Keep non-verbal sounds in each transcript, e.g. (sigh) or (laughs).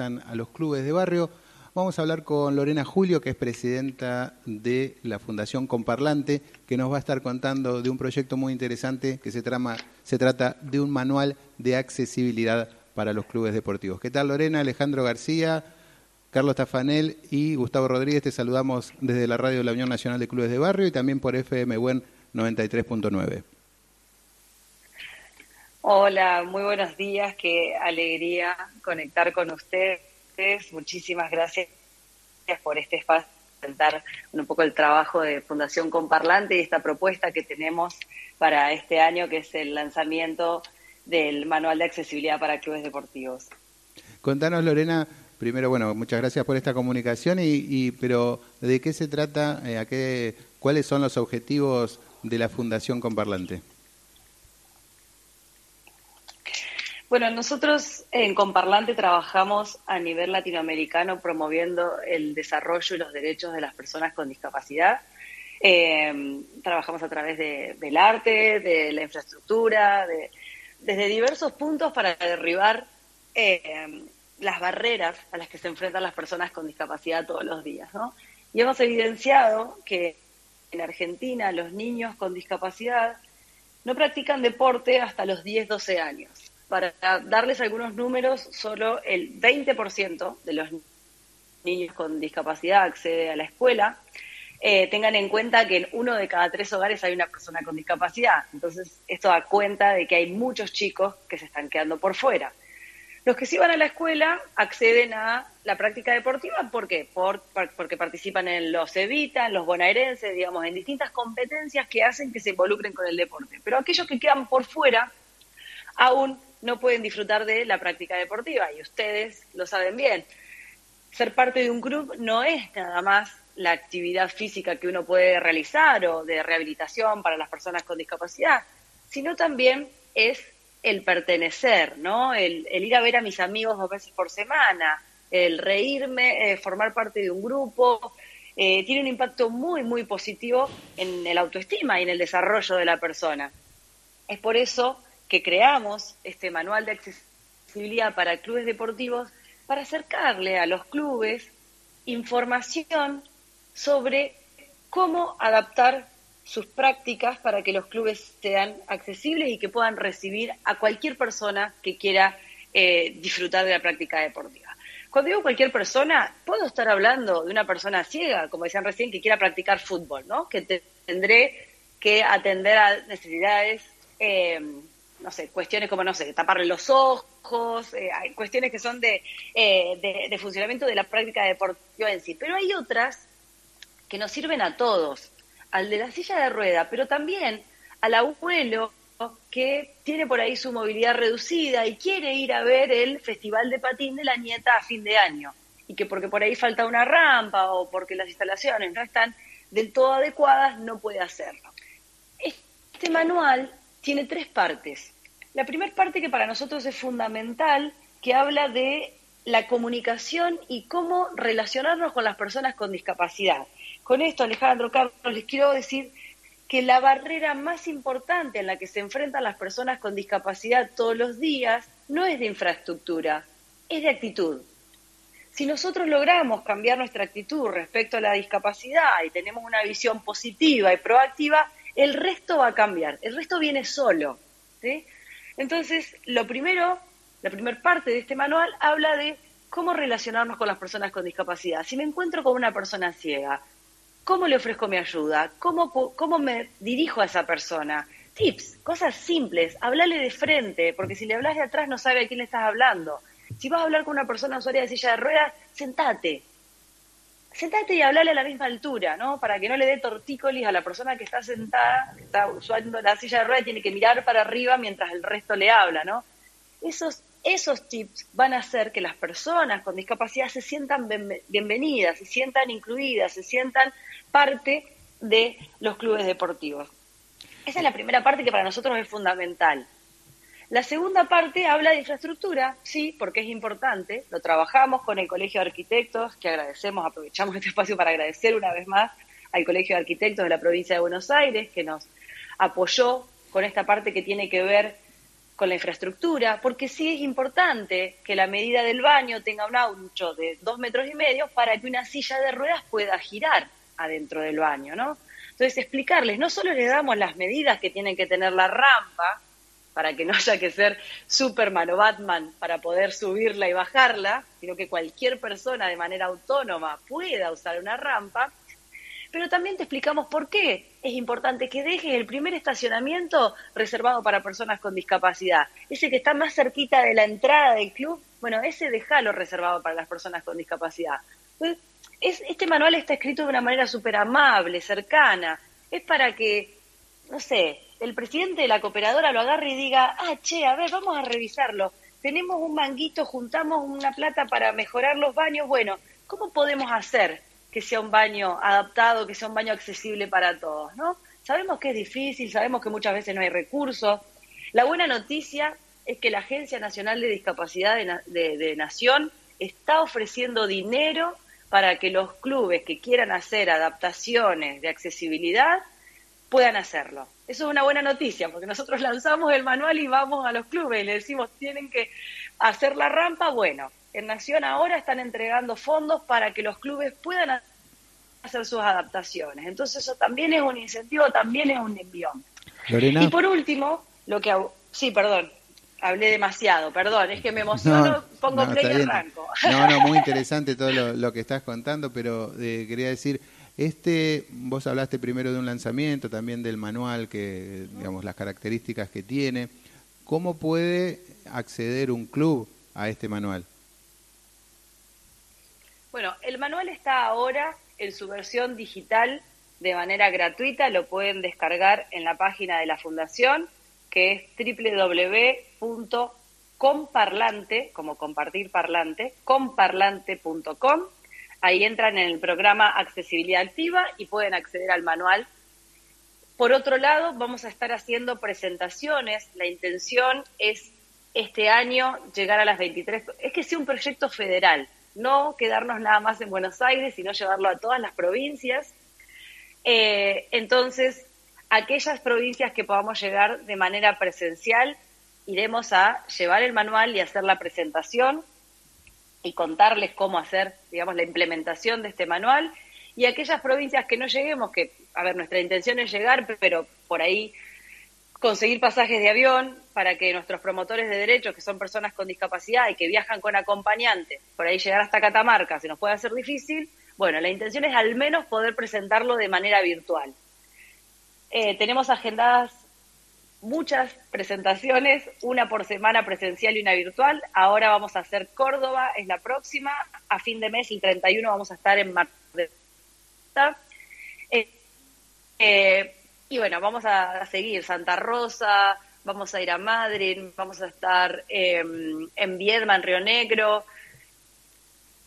a los clubes de barrio. Vamos a hablar con Lorena Julio, que es presidenta de la Fundación Comparlante, que nos va a estar contando de un proyecto muy interesante que se, trama, se trata de un manual de accesibilidad para los clubes deportivos. ¿Qué tal Lorena? Alejandro García, Carlos Tafanel y Gustavo Rodríguez. Te saludamos desde la radio de la Unión Nacional de Clubes de Barrio y también por FM Buen 93.9. Hola, muy buenos días, qué alegría conectar con ustedes. Muchísimas gracias por este espacio, presentar un poco el trabajo de Fundación Comparlante y esta propuesta que tenemos para este año, que es el lanzamiento del Manual de Accesibilidad para Clubes Deportivos. Contanos, Lorena, primero, bueno, muchas gracias por esta comunicación, y, pero ¿de qué se trata? Eh, qué, ¿Cuáles son los objetivos de la Fundación Comparlante? Bueno, nosotros en Comparlante trabajamos a nivel latinoamericano promoviendo el desarrollo y los derechos de las personas con discapacidad. Eh, trabajamos a través del arte, de la infraestructura, desde diversos puntos para derribar eh, las barreras a las que se enfrentan las personas con discapacidad todos los días. ¿no? Y hemos evidenciado que en Argentina los niños con discapacidad no practican deporte hasta los 10-12 años para darles algunos números, solo el 20% de los niños con discapacidad accede a la escuela. Eh, tengan en cuenta que en uno de cada tres hogares hay una persona con discapacidad. Entonces, esto da cuenta de que hay muchos chicos que se están quedando por fuera. Los que sí van a la escuela acceden a la práctica deportiva, ¿por qué? Por, porque participan en los Evita, en los bonaerenses, digamos, en distintas competencias que hacen que se involucren con el deporte. Pero aquellos que quedan por fuera aún no pueden disfrutar de la práctica deportiva y ustedes lo saben bien. Ser parte de un club no es nada más la actividad física que uno puede realizar o de rehabilitación para las personas con discapacidad, sino también es el pertenecer, ¿no? El, ir a ver a mis amigos dos veces por semana, el reírme, eh, formar parte de un grupo, eh, tiene un impacto muy, muy positivo en el autoestima y en el desarrollo de la persona. Es por eso que creamos este manual de accesibilidad para clubes deportivos para acercarle a los clubes información sobre cómo adaptar sus prácticas para que los clubes sean accesibles y que puedan recibir a cualquier persona que quiera eh, disfrutar de la práctica deportiva. Cuando digo cualquier persona, puedo estar hablando de una persona ciega, como decían recién, que quiera practicar fútbol, ¿no? Que tendré que atender a necesidades eh, cuestiones como, no sé, taparle los ojos, eh, hay cuestiones que son de, eh, de, funcionamiento de la práctica deportiva en sí. Pero hay otras que nos sirven a todos, al de la silla de rueda, pero también al abuelo que tiene por ahí su movilidad reducida y quiere ir a ver el festival de patín de la nieta a fin de año y que porque por ahí falta una rampa o porque las instalaciones no están del todo adecuadas no puede hacerlo. Este manual tiene tres partes. La primera parte que para nosotros es fundamental, que habla de la comunicación y cómo relacionarnos con las personas con discapacidad. Con esto, Alejandro, Carlos, les quiero decir que la barrera más importante en la que se enfrentan las personas con discapacidad todos los días no es de infraestructura, es de actitud. Si nosotros logramos cambiar nuestra actitud respecto a la discapacidad y tenemos una visión positiva y proactiva, el resto va a cambiar, el resto viene solo. Entonces, lo primero, la primera parte de este manual habla de cómo relacionarnos con las personas con discapacidad. Si me encuentro con una persona ciega, ¿cómo le ofrezco mi ayuda? ¿Cómo, cómo me dirijo a esa persona? Tips, cosas simples, hablarle de frente, porque si le hablas de atrás no sabe a quién le estás hablando. Si vas a hablar con una persona usuaria de silla de ruedas, sentate, sentate y hablale a la misma altura, ¿no? Para que no le dé tortícolis a la persona que está sentada, que está usando la silla de ruedas, tiene que mirar para arriba mientras el resto le habla, ¿no? Esos, esos tips van a hacer que las personas con discapacidad se sientan bienvenidas, se sientan incluidas, se sientan parte de los clubes deportivos. Esa es la primera parte que para nosotros es fundamental. La segunda parte habla de infraestructura, sí, porque es importante. Lo trabajamos con el Colegio de Arquitectos, que agradecemos, aprovechamos este espacio para agradecer una vez más al Colegio de Arquitectos de la provincia de Buenos Aires, que nos apoyó con esta parte que tiene que ver con la infraestructura, porque sí es importante que la medida del baño tenga un ancho de dos metros y medio para que una silla de ruedas pueda girar adentro del baño, ¿no? Entonces, explicarles, no solo le damos las medidas que tienen que tener la rampa, para que no haya que ser Superman o Batman para poder subirla y bajarla, sino que cualquier persona de manera autónoma pueda usar una rampa, pero también te explicamos por qué es importante que dejes el primer estacionamiento reservado para personas con discapacidad. Ese que está más cerquita de la entrada del club, bueno, ese déjalo reservado para las personas con discapacidad. Pues, este manual está escrito de una manera súper amable, cercana. Es para que, no sé, el presidente de la cooperadora lo agarre y diga, ah, che, a ver, vamos a revisarlo. Tenemos un manguito, juntamos una plata para mejorar los baños. Bueno, ¿cómo podemos hacer que sea un baño adaptado, que sea un baño accesible para todos, ¿no? Sabemos que es difícil, sabemos que muchas veces no hay recursos. La buena noticia es que la Agencia Nacional de Discapacidad de, Nación está ofreciendo dinero para que los clubes que quieran hacer adaptaciones de accesibilidad puedan hacerlo. Eso es una buena noticia, porque nosotros lanzamos el manual y vamos a los clubes y le decimos, tienen que hacer la rampa, bueno, en Nación ahora están entregando fondos para que los clubes puedan hacer sus adaptaciones. Entonces eso también es un incentivo, también es un envión. Y por último, lo que... Sí, perdón, hablé demasiado, perdón, es que me emociono, pongo play y arranco. No, no, muy (laughs) interesante todo lo, que estás contando, pero eh, quería decir, este, vos hablaste primero de un lanzamiento, también del manual, que digamos las características que tiene. ¿Cómo puede acceder un club a este manual? Bueno, el manual está ahora en su versión digital de manera gratuita, lo pueden descargar en la página de la Fundación, que es www.comparlante, como compartir parlante, comparlante.com. Ahí entran en el programa Accesibilidad Activa y pueden acceder al manual. Por otro lado, vamos a estar haciendo presentaciones. La intención es este año llegar a las 23. Es que sea un proyecto federal no quedarnos nada más en Buenos Aires, sino llevarlo a todas las provincias. Eh, entonces, aquellas provincias que podamos llegar de manera presencial, iremos a llevar el manual y hacer la presentación y contarles cómo hacer, digamos, la implementación de este manual. Y aquellas provincias que no lleguemos, que, a ver, nuestra intención es llegar, pero por ahí conseguir pasajes de avión para que nuestros promotores de derechos, que son personas con discapacidad y que viajan con acompañante, por ahí llegar hasta Catamarca se nos puede hacer difícil, bueno, la intención es al menos poder presentarlo de manera virtual. Eh, tenemos agendadas muchas presentaciones, una por semana presencial y una virtual. Ahora vamos a hacer Córdoba, es la próxima. A fin de mes, el 31, vamos a estar en Mar del eh, eh, y bueno, vamos a, seguir Santa Rosa, vamos a ir a Madrid, vamos a estar em, en Viedma, en Río Negro.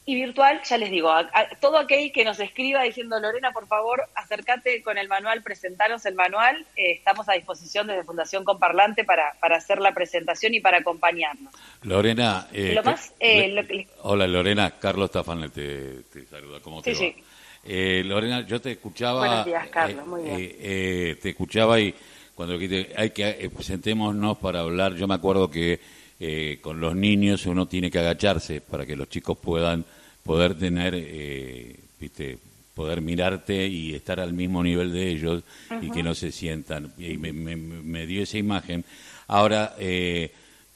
Y virtual, ya les digo, a, todo aquel que nos escriba diciendo, Lorena, por favor, acércate con el manual, presentaros el manual. Eh, estamos a disposición desde Fundación Comparlante para, para hacer la presentación y para acompañarnos. Lorena, eh, eh, hola Lorena, Carlos Tafan te, saluda. ¿Cómo te sí, Sí. Eh, Lorena, yo te escuchaba. Buenos días, Carlos, muy bien. Te escuchaba y cuando hay que presentémonos para hablar, yo me acuerdo que con los niños uno tiene que agacharse para que los chicos puedan poder tener, viste, poder mirarte y estar al mismo nivel de ellos y que no se sientan. Y me, me dio esa imagen. Ahora,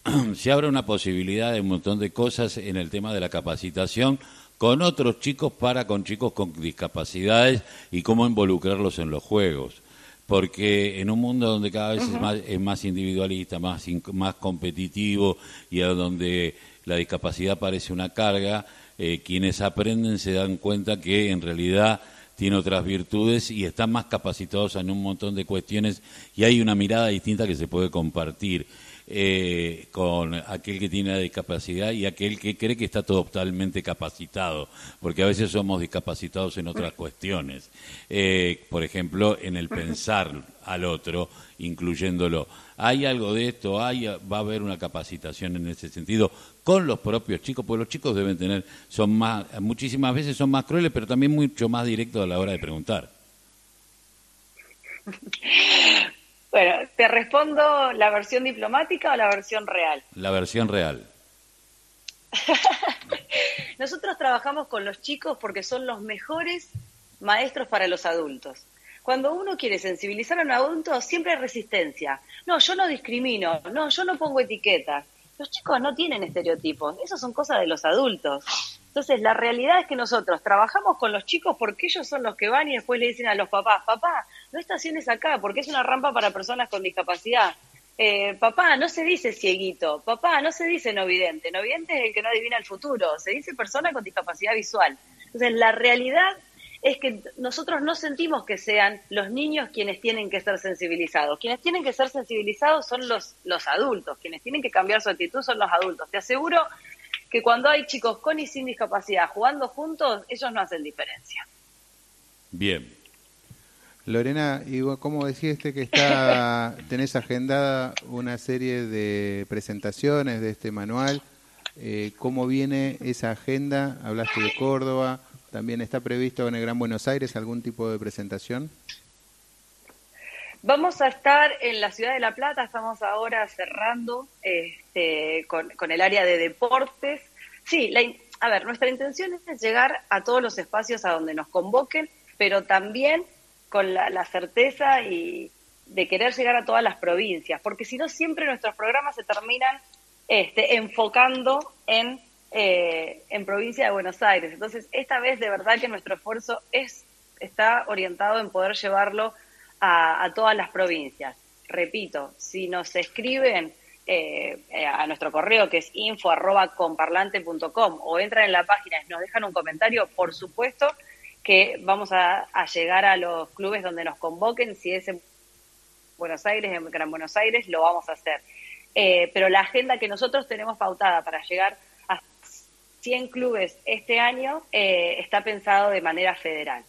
(clears throat) se abre una posibilidad de un montón de cosas en el tema de la capacitación con otros chicos para con chicos con discapacidades y cómo involucrarlos en los juegos. Porque en un mundo donde cada vez es, más, es más individualista, más, más competitivo y a donde la discapacidad parece una carga, eh, quienes aprenden se dan cuenta que en realidad tiene otras virtudes y están más capacitados en un montón de cuestiones y hay una mirada distinta que se puede compartir eh, con aquel que tiene la discapacidad y aquel que cree que está totalmente capacitado, porque a veces somos discapacitados en otras cuestiones, eh, por ejemplo, en el pensar al otro, incluyéndolo. ¿Hay algo de esto? ¿Hay, ¿Va a haber una capacitación en ese sentido con los propios chicos? Porque los chicos deben tener, son más, muchísimas veces son más crueles, pero también mucho más directos a la hora de preguntar. (laughs) Bueno, ¿te respondo la versión diplomática o la versión real? La versión real. (laughs) Nosotros trabajamos con los chicos porque son los mejores maestros para los adultos. Cuando uno quiere sensibilizar a un adulto, siempre hay resistencia. No, yo no discrimino, no, yo no pongo etiquetas. Los chicos no tienen estereotipos, eso son cosas de los adultos. Entonces, la realidad es que nosotros trabajamos con los chicos porque ellos son los que van y después le dicen a los papás, papá, no estaciones acá porque es una rampa para personas con discapacidad. Eh, papá, no se dice cieguito, papá, no se dice no vidente, no es el que no adivina el futuro, se dice persona con discapacidad visual. Entonces, la realidad es que nosotros no sentimos que sean los niños quienes tienen que ser sensibilizados. Quienes tienen que ser sensibilizados son los, los adultos, quienes tienen que cambiar su actitud son los adultos. Te aseguro que cuando hay chicos con y sin discapacidad jugando juntos, ellos no hacen diferencia. Bien. Lorena, y como deciste que está, (laughs) tenés agendada una serie de presentaciones de este manual, eh, ¿cómo viene esa agenda? Hablaste de Córdoba, ¿también está previsto en el Gran Buenos Aires algún tipo de presentación? Vamos a estar en la ciudad de La Plata, estamos ahora cerrando este, con, el área de deportes. Sí, a ver, nuestra intención es llegar a todos los espacios a donde nos convoquen, pero también con la, certeza y de querer llegar a todas las provincias, porque si no siempre nuestros programas se terminan este, enfocando en, eh, en provincia de Buenos Aires. Entonces, esta vez de verdad que nuestro esfuerzo es está orientado en poder llevarlo a, todas las provincias. Repito, si nos escriben eh, a nuestro correo que es info.comparlante.com o entran en la página y nos dejan un comentario, por supuesto que vamos a, llegar a los clubes donde nos convoquen, si es en Buenos Aires, en Gran Buenos Aires, lo vamos a hacer. Eh, pero la agenda que nosotros tenemos pautada para llegar a 100 clubes este año eh, está pensado de manera federal.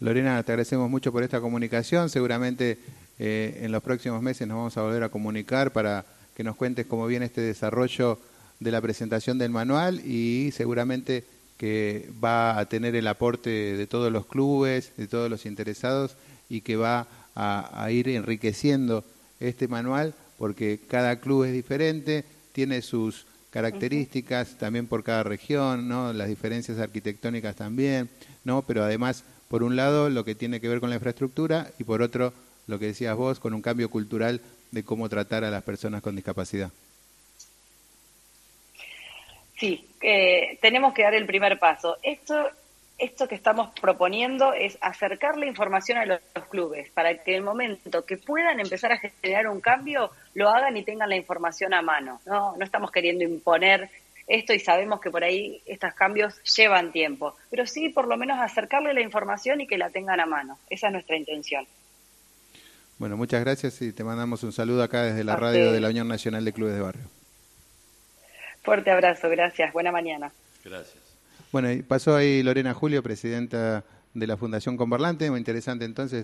Lorena, te agradecemos mucho por esta comunicación. Seguramente eh, en los próximos meses nos vamos a volver a comunicar para que nos cuentes cómo viene este desarrollo de la presentación del manual y seguramente que va a tener el aporte de todos los clubes, de todos los interesados y que va a, ir enriqueciendo este manual porque cada club es diferente, tiene sus características también por cada región, ¿no? las diferencias arquitectónicas también, ¿no? pero además por un lado lo que tiene que ver con la infraestructura y por otro lo que decías vos con un cambio cultural de cómo tratar a las personas con discapacidad. Sí, eh, tenemos que dar el primer paso. Esto, esto que estamos proponiendo es acercar la información a los, clubes para que en el momento que puedan empezar a generar un cambio, lo hagan y tengan la información a mano. No, no estamos queriendo imponer esto y sabemos que por ahí estos cambios llevan tiempo, pero sí por lo menos acercarle la información y que la tengan a mano. Esa es nuestra intención. Bueno, muchas gracias y te mandamos un saludo acá desde la radio de la Unión Nacional de Clubes de Barrio. Fuerte abrazo, gracias. Buena mañana. Gracias. Bueno, pasó ahí Lorena Julio, presidenta de la Fundación Converlante, muy interesante entonces.